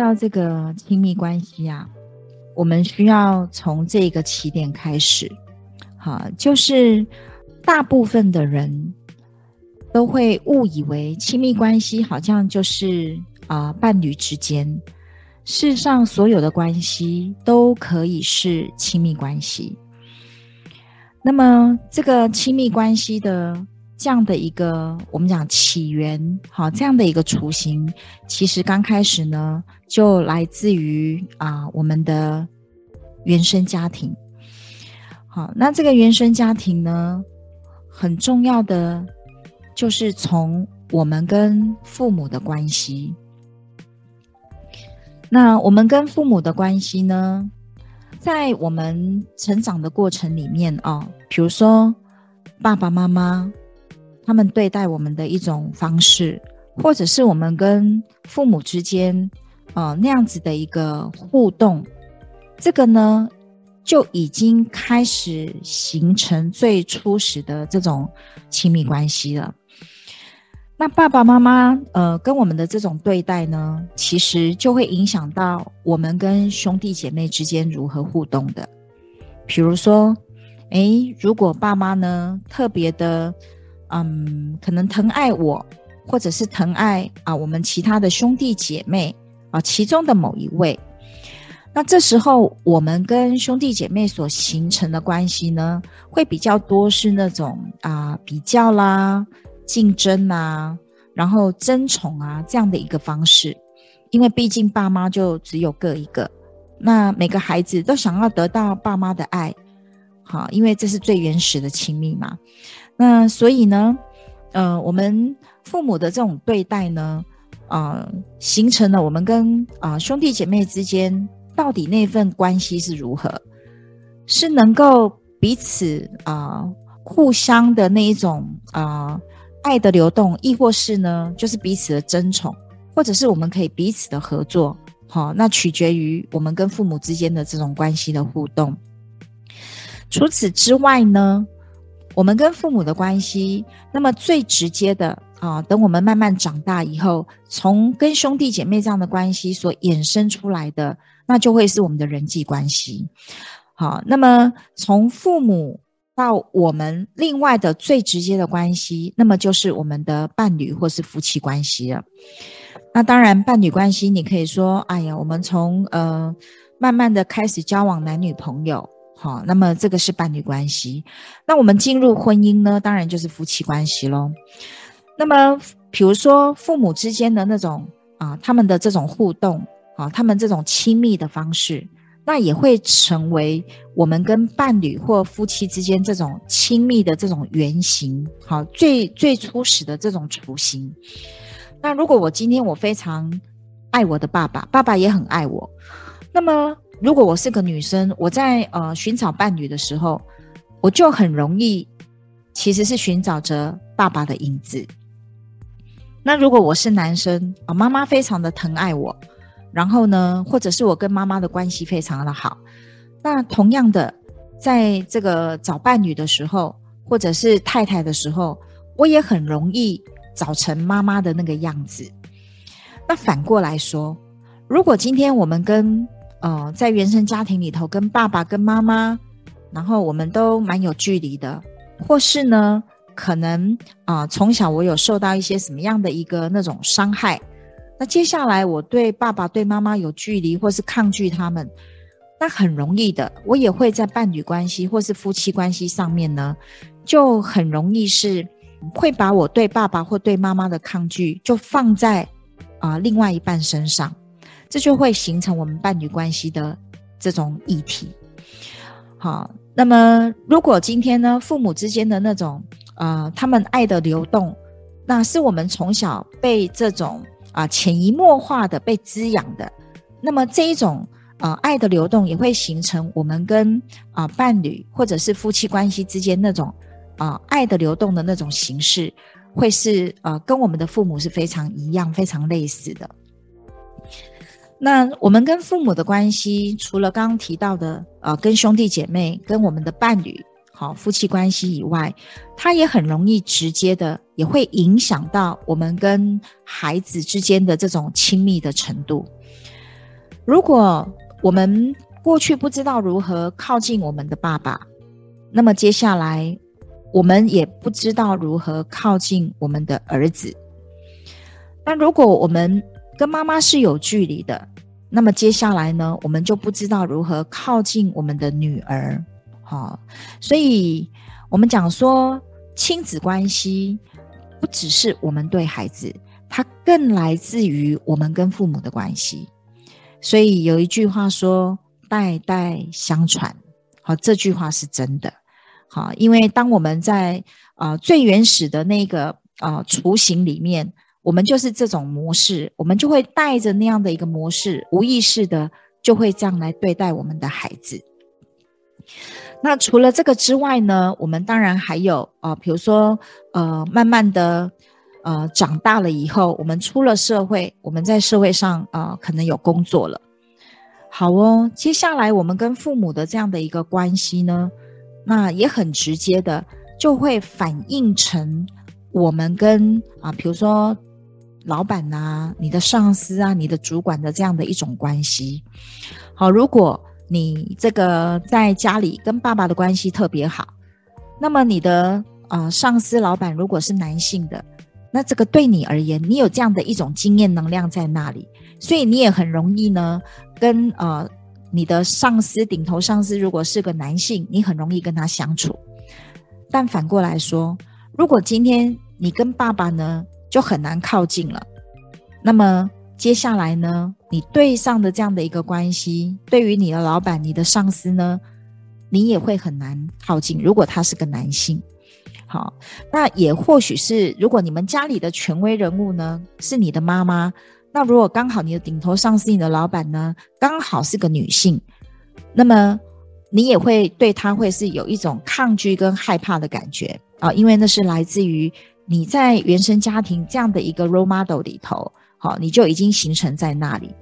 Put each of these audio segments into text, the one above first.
到这个亲密关系啊，我们需要从这个起点开始，好，就是大部分的人都会误以为亲密关系好像就是啊、伴侣之间，世上所有的关系都可以是亲密关系。那么这个亲密关系的。这样的一个我们讲起源，好，这样的一个雏形，其实刚开始呢，就来自于啊我们的原生家庭。好，那这个原生家庭呢，很重要的就是从我们跟父母的关系。那我们跟父母的关系呢，在我们成长的过程里面啊，比如说爸爸妈妈。他们对待我们的一种方式，或者是我们跟父母之间，呃，那样子的一个互动，这个呢，就已经开始形成最初始的这种亲密关系了。那爸爸妈妈，呃，跟我们的这种对待呢，其实就会影响到我们跟兄弟姐妹之间如何互动的。比如说，诶，如果爸妈呢，特别的。嗯，可能疼爱我，或者是疼爱啊，我们其他的兄弟姐妹啊，其中的某一位。那这时候，我们跟兄弟姐妹所形成的关系呢，会比较多是那种啊比较啦、竞争啦，然后争宠啊这样的一个方式。因为毕竟爸妈就只有各一个，那每个孩子都想要得到爸妈的爱，好，因为这是最原始的亲密嘛。那所以呢，呃，我们父母的这种对待呢，啊、呃，形成了我们跟啊、兄弟姐妹之间到底那份关系是如何，是能够彼此啊、互相的那一种啊、爱的流动，亦或是呢，就是彼此的争宠，或者是我们可以彼此的合作，好，那取决于我们跟父母之间的这种关系的互动。除此之外呢，我们跟父母的关系，那么最直接的啊，等我们慢慢长大以后，从跟兄弟姐妹这样的关系所衍生出来的，那就会是我们的人际关系。好，那么从父母到我们另外的最直接的关系，那么就是我们的伴侣或是夫妻关系了。那当然，伴侣关系你可以说，哎呀，我们从呃慢慢的开始交往男女朋友。好，那么这个是伴侣关系。那我们进入婚姻呢，当然就是夫妻关系喽。那么，比如说父母之间的那种啊，他们的这种互动啊，他们这种亲密的方式，那也会成为我们跟伴侣或夫妻之间这种亲密的这种原型。好，最最初始的这种雏形。那如果我今天我非常爱我的爸爸，爸爸也很爱我，那么。如果我是个女生，我在呃寻找伴侣的时候，我就很容易其实是寻找着爸爸的影子。那如果我是男生啊，妈妈非常的疼爱我，然后呢，或者是我跟妈妈的关系非常的好，那同样的，在这个找伴侣的时候，或者是太太的时候，我也很容易找成妈妈的那个样子。那反过来说，如果今天我们跟呃，在原生家庭里头，跟爸爸、跟妈妈，然后我们都蛮有距离的，或是呢，可能啊、从小我有受到一些什么样的一个那种伤害，那接下来我对爸爸、对妈妈有距离，或是抗拒他们，那很容易的，我也会在伴侣关系或是夫妻关系上面呢，就很容易是会把我对爸爸或对妈妈的抗拒，就放在啊、另外一半身上。这就会形成我们伴侣关系的这种议题。好，那么如果今天呢，父母之间的那种呃，他们爱的流动，那是我们从小被这种啊、潜移默化的被滋养的，那么这一种啊、爱的流动也会形成我们跟啊、伴侣或者是夫妻关系之间那种啊、爱的流动的那种形式，会是呃跟我们的父母是非常一样、非常类似的。那我们跟父母的关系，除了刚刚提到的，呃，跟兄弟姐妹、跟我们的伴侣，好，夫妻关系以外，它也很容易直接的，也会影响到我们跟孩子之间的这种亲密的程度。如果我们过去不知道如何靠近我们的爸爸，那么接下来我们也不知道如何靠近我们的儿子。那如果我们跟妈妈是有距离的，那么接下来呢，我们就不知道如何靠近我们的女儿，好，所以我们讲说亲子关系不只是我们对孩子，它更来自于我们跟父母的关系。所以有一句话说“代代相传”，好，这句话是真的，好，因为当我们在啊、最原始的那个啊、呃、雏形里面。我们就是这种模式，我们就会带着那样的一个模式，无意识的就会这样来对待我们的孩子。那除了这个之外呢，我们当然还有啊、比如说呃，慢慢的呃长大了以后，我们出了社会，我们在社会上啊、可能有工作了。好哦，接下来我们跟父母的这样的一个关系呢，那也很直接的就会反映成我们跟啊，比如说。老板呐、啊，你的上司啊，你的主管的这样的一种关系。好，如果你这个在家里跟爸爸的关系特别好，那么你的、呃、上司老板如果是男性的，那这个对你而言，你有这样的一种经验能量在那里，所以你也很容易呢跟呃你的上司顶头上司如果是个男性，你很容易跟他相处。但反过来说，如果今天你跟爸爸呢，就很难靠近了。那么接下来呢，你对上的这样的一个关系，对于你的老板、你的上司呢，你也会很难靠近。如果他是个男性，好，那也或许是，如果你们家里的权威人物呢是你的妈妈，那如果刚好你的顶头上司、你的老板呢刚好是个女性，那么你也会对他会是有一种抗拒跟害怕的感觉啊，因为那是来自于。你在原生家庭这样的一个 role model 里头，好，你就已经形成在那里，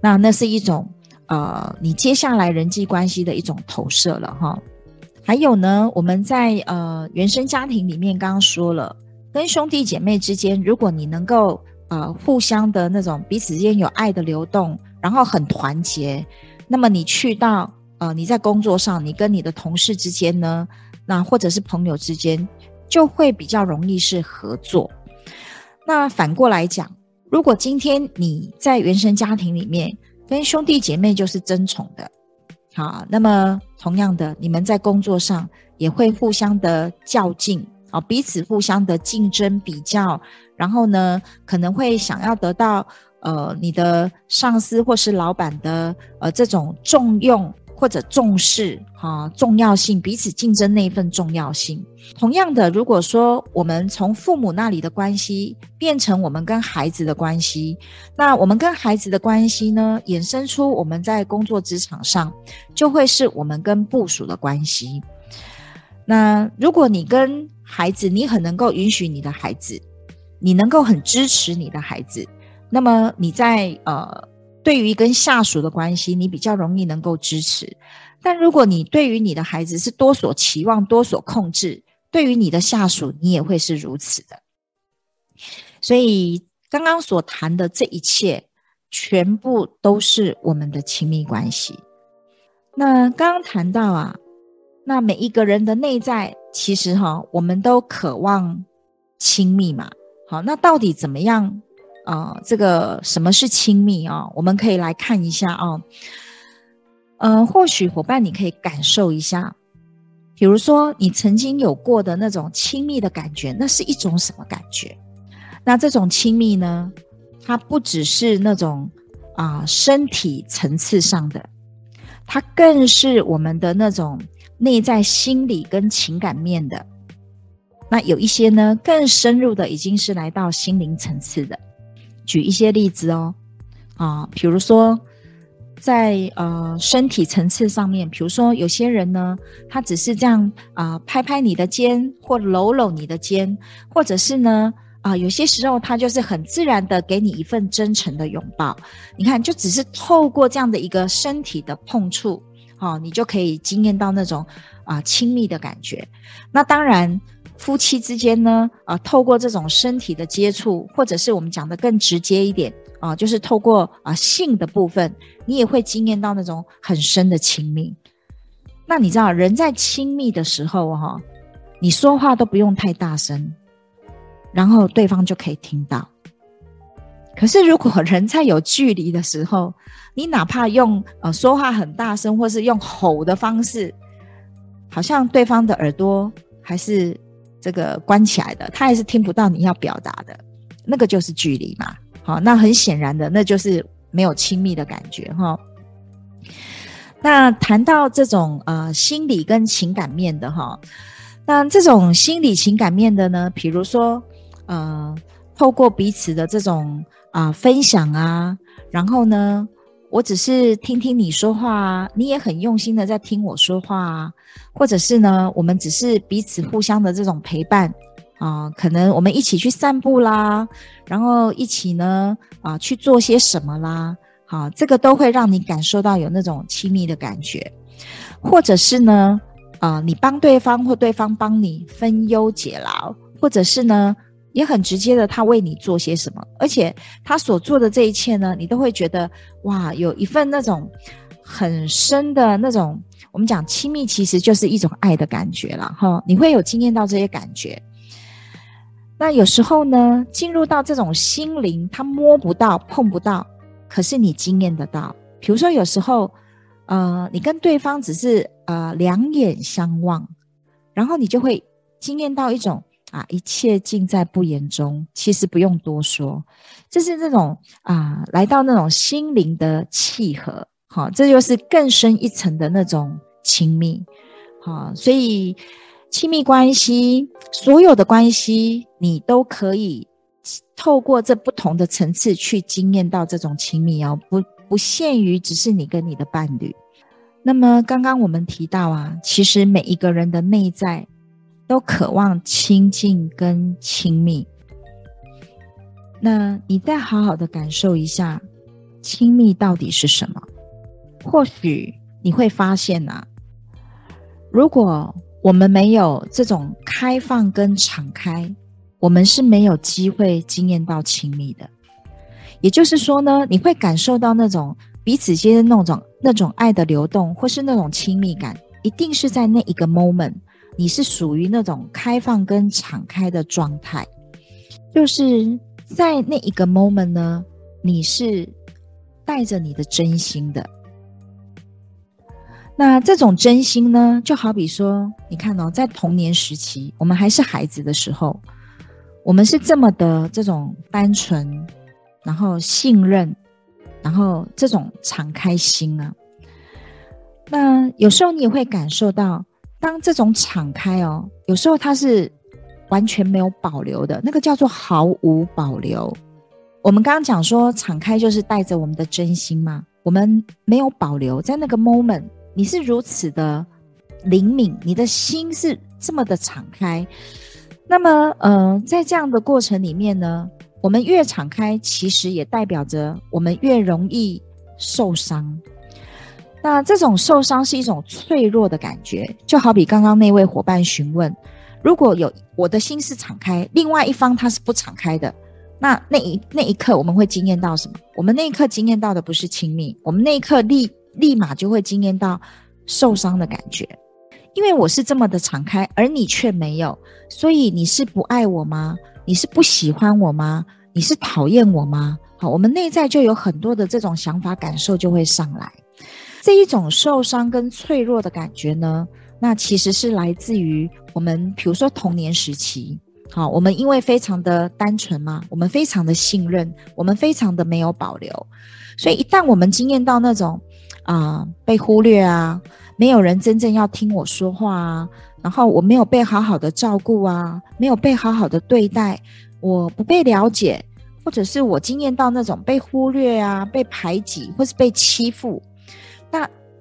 那那是一种呃，你接下来人际关系的一种投射了哈。还有呢，我们在呃原生家庭里面刚刚说了，跟兄弟姐妹之间，如果你能够呃互相的那种彼此之间有爱的流动，然后很团结，那么你去到呃你在工作上，你跟你的同事之间呢，那或者是朋友之间。就会比较容易是合作。那反过来讲，如果今天你在原生家庭里面跟兄弟姐妹就是争宠的，好，那么同样的，你们在工作上也会互相的较劲，啊，彼此互相的竞争比较，然后呢，可能会想要得到呃你的上司或是老板的呃这种重用。或者重视哈、重要性，彼此竞争那一份重要性。同样的，如果说我们从父母那里的关系变成我们跟孩子的关系，那我们跟孩子的关系呢，衍生出我们在工作职场上就会是我们跟部属的关系。那如果你跟孩子，你很能够允许你的孩子，你能够很支持你的孩子，那么你在呃。对于跟下属的关系，你比较容易能够支持。但如果你对于你的孩子是多所期望、多所控制，对于你的下属，你也会是如此的。所以刚刚所谈的这一切，全部都是我们的亲密关系。那刚刚谈到啊，那每一个人的内在，其实哈，我们都渴望亲密嘛。好，那到底怎么样？啊、这个什么是亲密啊？我们可以来看一下啊。嗯、或许伙伴你可以感受一下，比如说你曾经有过的那种亲密的感觉，那是一种什么感觉？那这种亲密呢，它不只是那种啊、身体层次上的，它更是我们的那种内在心理跟情感面的。那有一些呢，更深入的，已经是来到心灵层次的。举一些例子哦，啊，比如说在呃身体层次上面，比如说有些人呢，他只是这样啊、拍拍你的肩，或搂搂你的肩，或者是呢啊、有些时候他就是很自然的给你一份真诚的拥抱。你看，就只是透过这样的一个身体的碰触，哦，你就可以惊艳到那种啊、亲密的感觉。那当然。夫妻之间呢，啊、透过这种身体的接触，或者是我们讲的更直接一点啊、就是透过啊、性的部分，你也会经验到那种很深的亲密。那你知道，人在亲密的时候，哈、哦，你说话都不用太大声，然后对方就可以听到。可是如果人在有距离的时候，你哪怕用呃说话很大声，或是用吼的方式，好像对方的耳朵还是。这个关起来的，他还是听不到你要表达的，那个就是距离嘛。好，那很显然的，那就是没有亲密的感觉哈。那谈到这种呃心理跟情感面的哈，那这种心理情感面的呢，比如说呃，透过彼此的这种啊、分享啊，然后呢。我只是听听你说话啊，你也很用心的在听我说话啊，或者是呢，我们只是彼此互相的这种陪伴啊，可能我们一起去散步啦，然后一起呢啊去做些什么啦，好，这个都会让你感受到有那种亲密的感觉，或者是呢啊，你帮对方或对方帮你分忧解劳，或者是呢。也很直接的，他为你做些什么，而且他所做的这一切呢，你都会觉得哇，有一份那种很深的那种，我们讲亲密，其实就是一种爱的感觉了哈。你会有经验到这些感觉。那有时候呢，进入到这种心灵，他摸不到、碰不到，可是你经验得到。比如说有时候，呃，你跟对方只是呃两眼相望，然后你就会经验到一种。啊，一切尽在不言中。其实不用多说，这是这种啊，来到那种心灵的契合，好，这就是更深一层的那种亲密，好，所以亲密关系，所有的关系，你都可以透过这不同的层次去经验到这种亲密哦，不不限于只是你跟你的伴侣。那么刚刚我们提到啊，其实每一个人的内在。都渴望亲近跟亲密，那你再好好的感受一下，亲密到底是什么？或许你会发现呐、啊，如果我们没有这种开放跟敞开，我们是没有机会经验到亲密的。也就是说呢，你会感受到那种彼此间的那种那种爱的流动，或是那种亲密感，一定是在那一个 moment。你是属于那种开放跟敞开的状态，就是在那一个 moment 呢，你是带着你的真心的。那这种真心呢，就好比说，你看哦，在童年时期，我们还是孩子的时候，我们是这么的这种单纯，然后信任，然后这种敞开心啊。那有时候你也会感受到。当这种敞开哦，有时候它是完全没有保留的，那个叫做毫无保留。我们刚刚讲说，敞开就是带着我们的真心嘛，我们没有保留，在那个 moment，你是如此的灵敏，你的心是这么的敞开。那么，呃，在这样的过程里面呢，我们越敞开，其实也代表着我们越容易受伤。那这种受伤是一种脆弱的感觉，就好比刚刚那位伙伴询问，如果有我的心是敞开，另外一方他是不敞开的，那那一那一刻我们会惊艳到什么？我们那一刻惊艳到的不是亲密，我们那一刻立立马就会惊艳到受伤的感觉，因为我是这么的敞开，而你却没有，所以你是不爱我吗？你是不喜欢我吗？你是讨厌我吗？好，我们内在就有很多的这种想法感受就会上来。这一种受伤跟脆弱的感觉呢，那其实是来自于我们，比如说童年时期，好，我们因为非常的单纯嘛，我们非常的信任，我们非常的没有保留，所以一旦我们经验到那种啊、被忽略啊、没有人真正要听我说话啊，然后我没有被好好的照顾啊，没有被好好的对待，我不被了解，或者是我经验到那种被忽略啊、被排挤或是被欺负，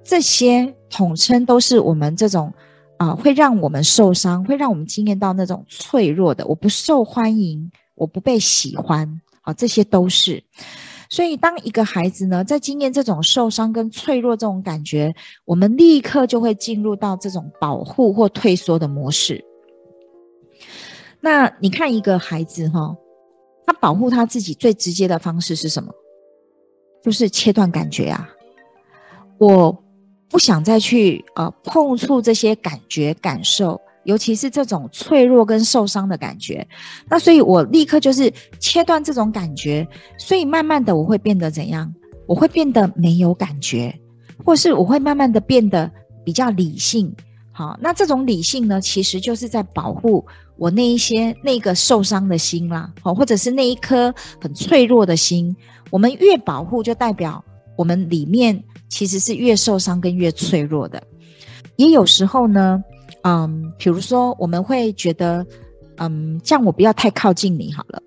这些统称都是我们这种啊、呃，会让我们受伤，会让我们经验到那种脆弱的，我不受欢迎，我不被喜欢，啊，这些都是。所以，当一个孩子呢，在经验这种受伤跟脆弱这种感觉，我们立刻就会进入到这种保护或退缩的模式。那你看一个孩子哈，他保护他自己最直接的方式是什么？就是切断感觉啊！我不想再去呃碰触这些感觉感受。尤其是这种脆弱跟受伤的感觉，那所以我立刻就是切断这种感觉，所以慢慢的我会变得怎样？我会变得没有感觉，或是我会慢慢的变得比较理性。好，那这种理性呢，其实就是在保护我那一些那个受伤的心啦，好，或者是那一颗很脆弱的心。我们越保护，就代表我们里面其实是越受伤跟越脆弱的。也有时候呢。嗯，比如说我们会觉得，嗯，这样我不要太靠近你好了，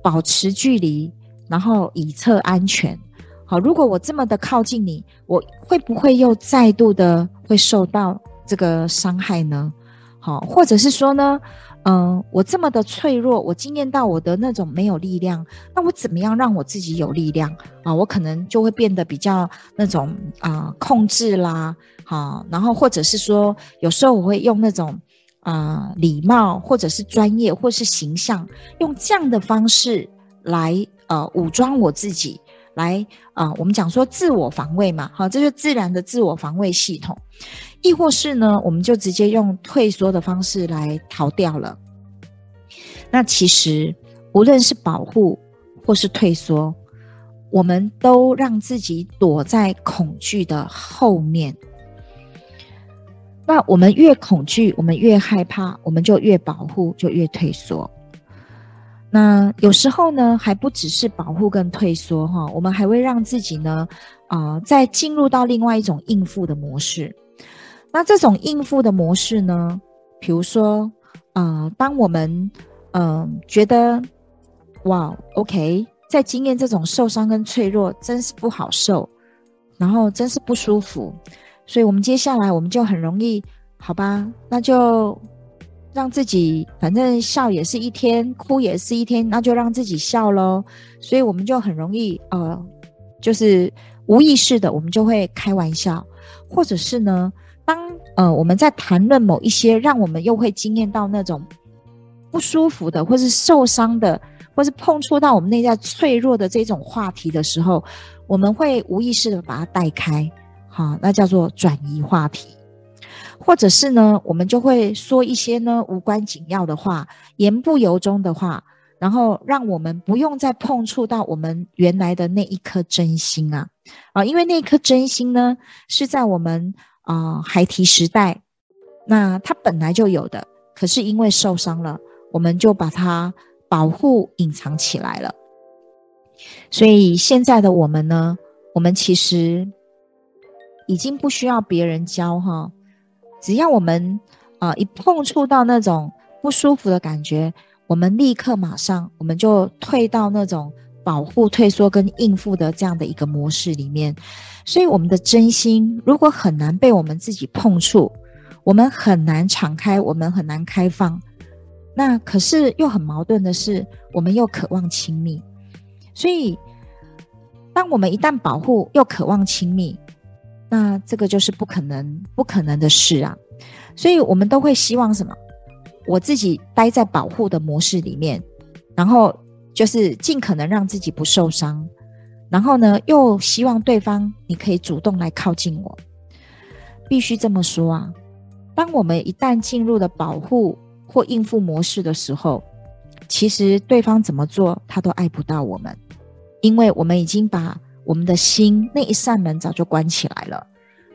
保持距离，然后以策安全。好，如果我这么的靠近你，我会不会又再度的会受到这个伤害呢？好，或者是说呢，嗯，我这么的脆弱，我经验到我的那种没有力量，那我怎么样让我自己有力量啊？我可能就会变得比较那种啊、控制啦。好，然后或者是说，有时候我会用那种啊、礼貌，或者是专业，或是形象，用这样的方式来呃武装我自己，来啊、我们讲说自我防卫嘛，好，这就是自然的自我防卫系统。亦或是呢，我们就直接用退缩的方式来逃掉了。那其实无论是保护或是退缩，我们都让自己躲在恐惧的后面。那我们越恐惧，我们越害怕，我们就越保护，就越退缩。那有时候呢，还不只是保护跟退缩哈，我们还会让自己呢，啊、呃，再进入到另外一种应付的模式。那这种应付的模式呢，比如说，啊、呃，当我们嗯、觉得哇，OK，在经验这种受伤跟脆弱，真是不好受，然后真是不舒服。所以，我们接下来我们就很容易，好吧？那就让自己，反正笑也是一天，哭也是一天，那就让自己笑喽。所以，我们就很容易，呃，就是无意识的，我们就会开玩笑，或者是呢，当呃我们在谈论某一些让我们又会惊艳到那种不舒服的，或是受伤的，或是碰触到我们内在脆弱的这种话题的时候，我们会无意识的把它带开。好，那叫做转移话题，或者是呢，我们就会说一些呢无关紧要的话，言不由衷的话，然后让我们不用再碰触到我们原来的那一颗真心啊啊，因为那一颗真心呢是在我们、呃、孩提时代，那它本来就有的，可是因为受伤了，我们就把它保护隐藏起来了。所以现在的我们呢，我们其实。已经不需要别人教哈，只要我们啊、一碰触到那种不舒服的感觉，我们立刻马上我们就退到那种保护、退缩跟应付的这样的一个模式里面。所以我们的真心如果很难被我们自己碰触，我们很难敞开，我们很难开放。那可是又很矛盾的是，我们又渴望亲密。所以，当我们一旦保护又渴望亲密。那这个就是不可能、不可能的事啊，所以我们都会希望什么？我自己待在保护的模式里面，然后就是尽可能让自己不受伤，然后呢，又希望对方你可以主动来靠近我。必须这么说啊，当我们一旦进入了保护或应付模式的时候，其实对方怎么做他都爱不到我们，因为我们已经把。我们的心那一扇门早就关起来了，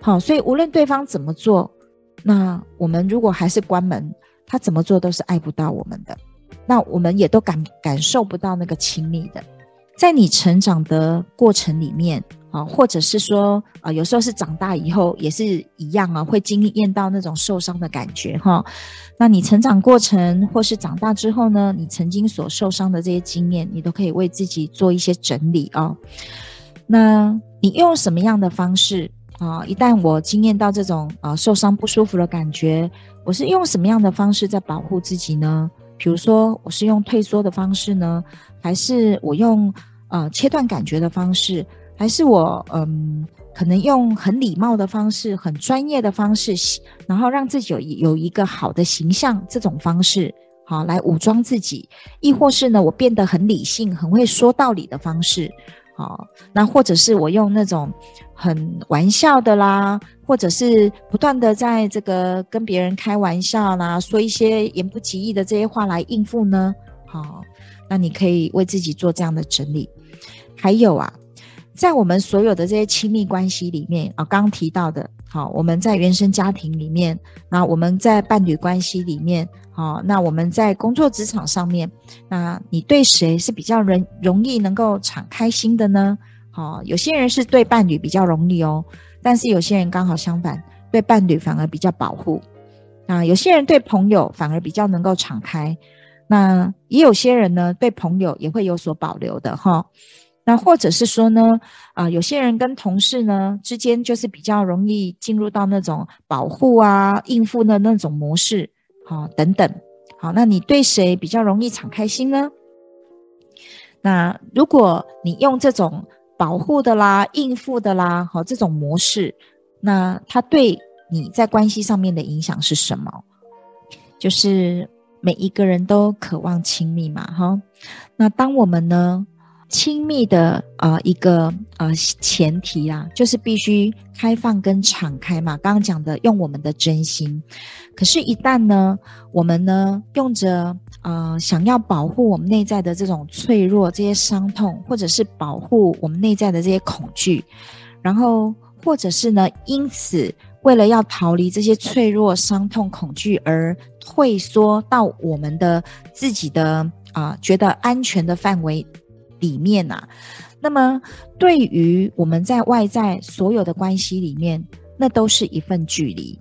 好，所以无论对方怎么做，那我们如果还是关门，他怎么做都是爱不到我们的，那我们也都感感受不到那个亲密的。在你成长的过程里面，啊，或者是说啊，有时候是长大以后也是一样啊，会经验到那种受伤的感觉哈。那你成长过程或是长大之后呢，你曾经所受伤的这些经验，你都可以为自己做一些整理啊。那你用什么样的方式啊？一旦我经验到这种啊受伤不舒服的感觉，我是用什么样的方式在保护自己呢？比如说，我是用退缩的方式呢，还是我用呃切断感觉的方式？还是我嗯，可能用很礼貌的方式、很专业的方式，然后让自己有有一个好的形象，这种方式好来武装自己；亦或是呢，我变得很理性、很会说道理的方式，好，那或者是我用那种很玩笑的啦，或者是不断的在这个跟别人开玩笑啦，说一些言不及义的这些话来应付呢？好，那你可以为自己做这样的整理。还有啊。在我们所有的这些亲密关系里面啊，刚提到的，好，我们在原生家庭里面，那我们在伴侣关系里面，好，那我们在工作职场上面，那你对谁是比较容容易能够敞开心的呢？好，有些人是对伴侣比较容易哦，但是有些人刚好相反，对伴侣反而比较保护。啊，有些人对朋友反而比较能够敞开，那也有些人呢，对朋友也会有所保留的哈。那或者是说呢，啊、有些人跟同事呢之间就是比较容易进入到那种保护啊、应付的那种模式，好、等等，好，那你对谁比较容易敞开心呢？那如果你用这种保护的啦、应付的啦，好、这种模式，那他对你在关系上面的影响是什么？就是每一个人都渴望亲密嘛，哈、那当我们呢？亲密的啊、一个呃前提啊，就是必须开放跟敞开嘛。刚刚讲的用我们的真心，可是，一旦呢，我们呢用着呃想要保护我们内在的这种脆弱、这些伤痛，或者是保护我们内在的这些恐惧，然后或者是呢，因此为了要逃离这些脆弱、伤痛、恐惧而退缩到我们的自己的啊、觉得安全的范围。里面啊，那么对于我们在外在所有的关系里面，那都是一份距离，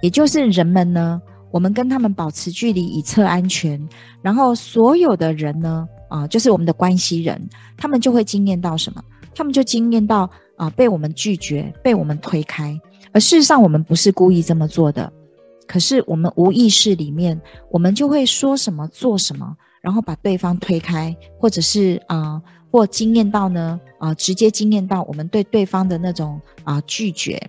也就是人们呢，我们跟他们保持距离以测安全，然后所有的人呢，啊，就是我们的关系人，他们就会经验到什么？他们就经验到啊，被我们拒绝，被我们推开，而事实上我们不是故意这么做的，可是我们无意识里面，我们就会说什么，做什么。然后把对方推开，或者是啊、或经验到呢啊、直接经验到我们对对方的那种啊、拒绝。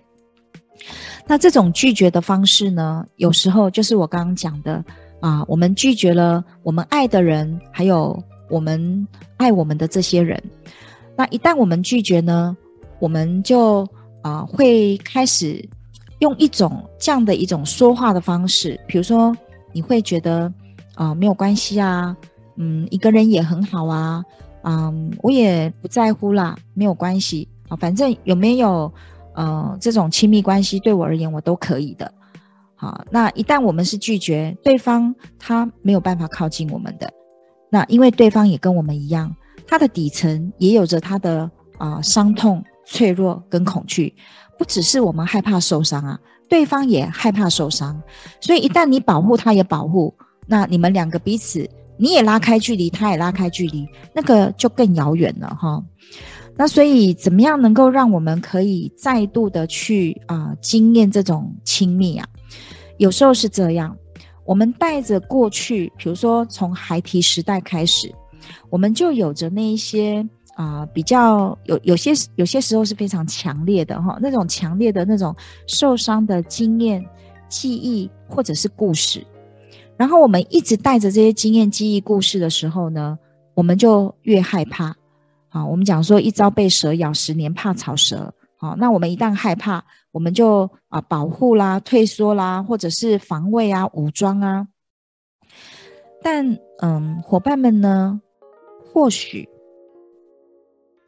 那这种拒绝的方式呢，有时候就是我刚刚讲的啊、我们拒绝了我们爱的人，还有我们爱我们的这些人。那一旦我们拒绝呢，我们就啊、会开始用一种这样的一种说话的方式，比如说你会觉得。啊、没有关系啊，嗯，一个人也很好啊，嗯，我也不在乎啦，没有关系。啊，反正有没有呃这种亲密关系对我而言我都可以的，好，那一旦我们是拒绝对方，他没有办法靠近我们的，那因为对方也跟我们一样，他的底层也有着他的啊、伤痛、脆弱跟恐惧，不只是我们害怕受伤啊，对方也害怕受伤，所以一旦你保护，他也保护。那你们两个彼此，你也拉开距离，他也拉开距离，那个就更遥远了哈。那所以，怎么样能够让我们可以再度的去啊、呃、经验这种亲密啊？有时候是这样，我们带着过去，比如说从孩提时代开始，我们就有着那一些啊、比较有有些有些时候是非常强烈的哈，那种强烈的那种受伤的经验、记忆或者是故事。然后我们一直带着这些经验、记忆、故事的时候呢，我们就越害怕。好，我们讲说一朝被蛇咬，十年怕草蛇。好，那我们一旦害怕，我们就啊保护啦、退缩啦，或者是防卫啊、武装啊。但嗯，伙伴们呢，或许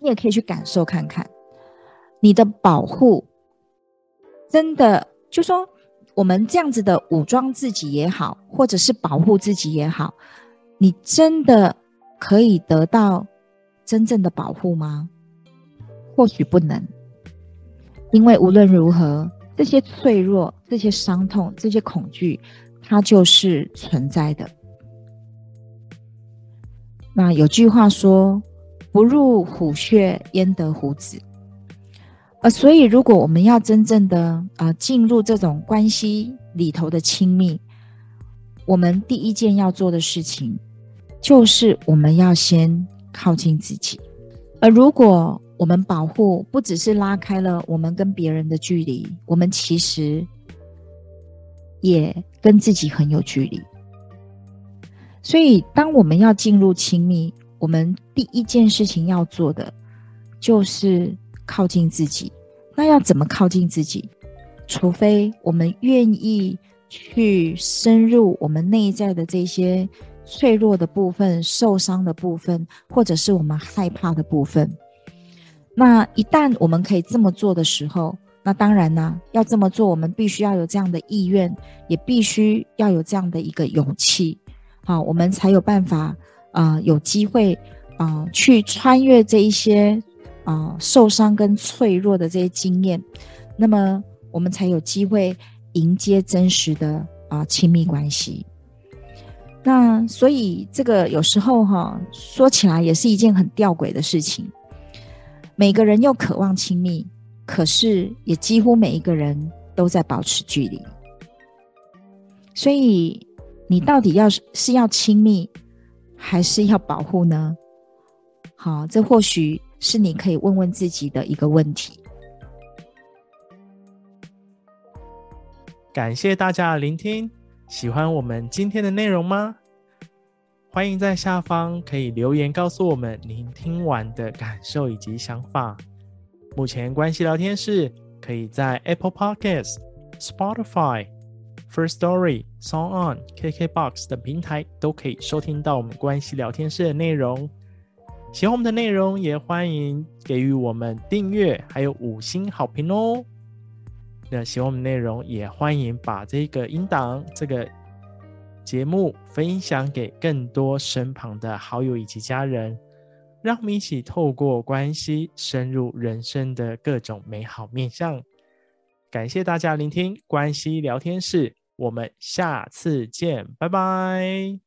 你也可以去感受看看，你的保护真的就说。我们这样子的武装自己也好，或者是保护自己也好，你真的可以得到真正的保护吗？或许不能，因为无论如何，这些脆弱、这些伤痛、这些恐惧，它就是存在的。那有句话说：“不入虎穴，焉得虎子。”呃，所以如果我们要真正的、呃、进入这种关系里头的亲密，我们第一件要做的事情，就是我们要先靠近自己。而如果我们保护不只是拉开了我们跟别人的距离，我们其实也跟自己很有距离。所以，当我们要进入亲密，我们第一件事情要做的就是靠近自己。那要怎么靠近自己？除非我们愿意去深入我们内在的这些。脆弱的部分、受伤的部分，或者是我们害怕的部分。那一旦我们可以这么做的时候，那当然呢，要这么做，我们必须要有这样的意愿，也必须要有这样的一个勇气，好，我们才有办法啊、呃，有机会啊、去穿越这一些啊、受伤跟脆弱的这些经验，那么我们才有机会迎接真实的啊、亲密关系。那所以这个有时候哈，说起来也是一件很吊诡的事情。每个人又渴望亲密，可是也几乎每一个人都在保持距离。所以你到底要是是要亲密，还是要保护呢？好，这或许是你可以问问自己的一个问题。感谢大家的聆听。喜欢我们今天的内容吗？欢迎在下方可以留言告诉我们您听完的感受以及想法。目前关系聊天室可以在 Apple Podcasts、Spotify、First Story、Song On、KKBox 等平台都可以收听到我们关系聊天室的内容。喜欢我们的内容，也欢迎给予我们订阅，还有五星好评哦。那喜欢我们内容，也欢迎把这个音档、这个节目分享给更多身旁的好友以及家人，让我们一起透过关系深入人生的各种美好面向。感谢大家聆听关系聊天室，我们下次见，拜拜。